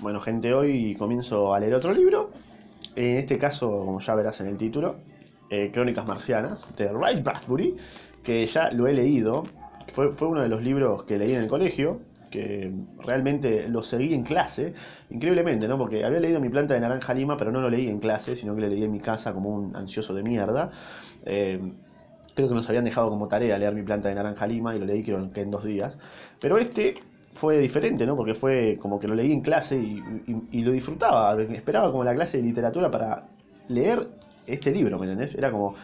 Bueno, gente, hoy comienzo a leer otro libro. En este caso, como ya verás en el título, eh, Crónicas Marcianas, de Ray Bradbury, que ya lo he leído. Fue, fue uno de los libros que leí en el colegio, que realmente lo seguí en clase, increíblemente, ¿no? Porque había leído Mi planta de naranja lima, pero no lo leí en clase, sino que lo leí en mi casa como un ansioso de mierda. Eh, creo que nos habían dejado como tarea leer Mi planta de naranja lima y lo leí creo que en dos días. Pero este fue diferente, ¿no? Porque fue como que lo leí en clase y, lo disfrutaba. Esperaba como la clase de literatura para leer este libro, ¿me entendés? Era como,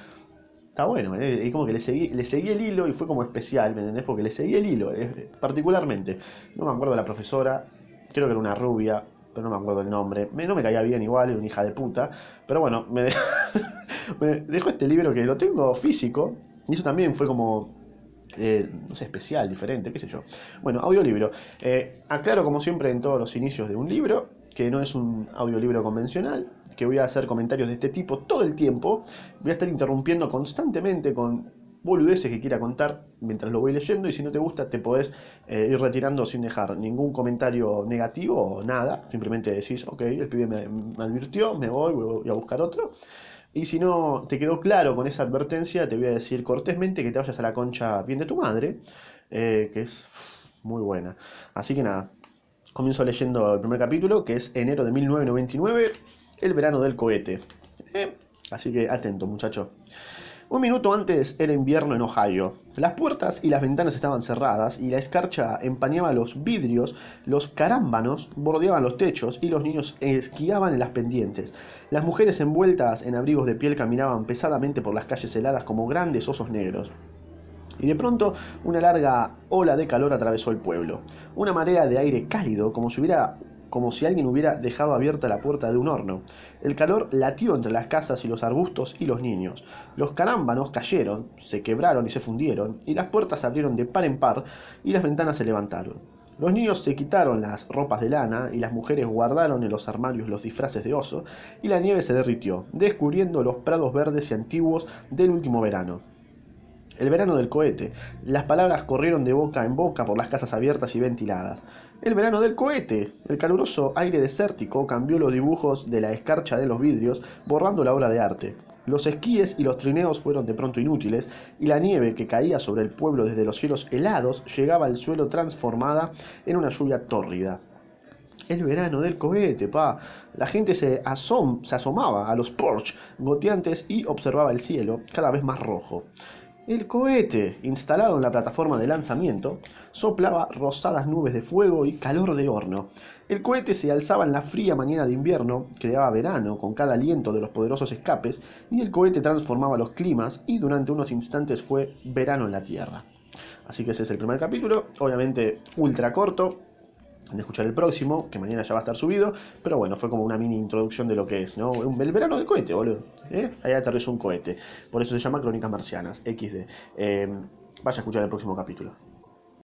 está bueno, ¿me entendés? Y como que le seguí, le seguí el hilo y fue como especial, ¿me entendés? Porque le seguí el hilo, particularmente. No me acuerdo de la profesora, creo que era una rubia, pero no me acuerdo el nombre. no me caía bien igual, era una hija de puta. Pero bueno, me, me dejó este libro que lo tengo físico. Y eso también fue como eh, no sé, especial, diferente, qué sé yo. Bueno, audiolibro. Eh, aclaro como siempre en todos los inicios de un libro, que no es un audiolibro convencional, que voy a hacer comentarios de este tipo todo el tiempo. Voy a estar interrumpiendo constantemente con boludeces que quiera contar mientras lo voy leyendo y si no te gusta te podés eh, ir retirando sin dejar ningún comentario negativo o nada. Simplemente decís, ok, el pibe me, me advirtió, me voy, voy a buscar otro. Y si no te quedó claro con esa advertencia, te voy a decir cortésmente que te vayas a la concha bien de tu madre, eh, que es muy buena. Así que nada, comienzo leyendo el primer capítulo, que es enero de 1999, el verano del cohete. Eh, así que atento, muchacho. Un minuto antes era invierno en Ohio. Las puertas y las ventanas estaban cerradas y la escarcha empañaba los vidrios, los carámbanos bordeaban los techos y los niños esquiaban en las pendientes. Las mujeres envueltas en abrigos de piel caminaban pesadamente por las calles heladas como grandes osos negros. Y de pronto una larga ola de calor atravesó el pueblo. Una marea de aire cálido, como si hubiera como si alguien hubiera dejado abierta la puerta de un horno. El calor latió entre las casas y los arbustos y los niños. Los carámbanos cayeron, se quebraron y se fundieron, y las puertas se abrieron de par en par y las ventanas se levantaron. Los niños se quitaron las ropas de lana y las mujeres guardaron en los armarios los disfraces de oso, y la nieve se derritió, descubriendo los prados verdes y antiguos del último verano. El verano del cohete. Las palabras corrieron de boca en boca por las casas abiertas y ventiladas. El verano del cohete. El caluroso aire desértico cambió los dibujos de la escarcha de los vidrios, borrando la obra de arte. Los esquíes y los trineos fueron de pronto inútiles, y la nieve que caía sobre el pueblo desde los cielos helados llegaba al suelo transformada en una lluvia tórrida. El verano del cohete, pa. La gente se, se asomaba a los porch goteantes y observaba el cielo, cada vez más rojo. El cohete, instalado en la plataforma de lanzamiento, soplaba rosadas nubes de fuego y calor de horno. El cohete se alzaba en la fría mañana de invierno, creaba verano con cada aliento de los poderosos escapes, y el cohete transformaba los climas y durante unos instantes fue verano en la Tierra. Así que ese es el primer capítulo, obviamente ultra corto, de escuchar el próximo, que mañana ya va a estar subido, pero bueno, fue como una mini introducción de lo que es, ¿no? El verano del cohete, boludo. ¿eh? Ahí aterrizó un cohete. Por eso se llama Crónicas Marcianas, XD. Eh, vaya a escuchar el próximo capítulo.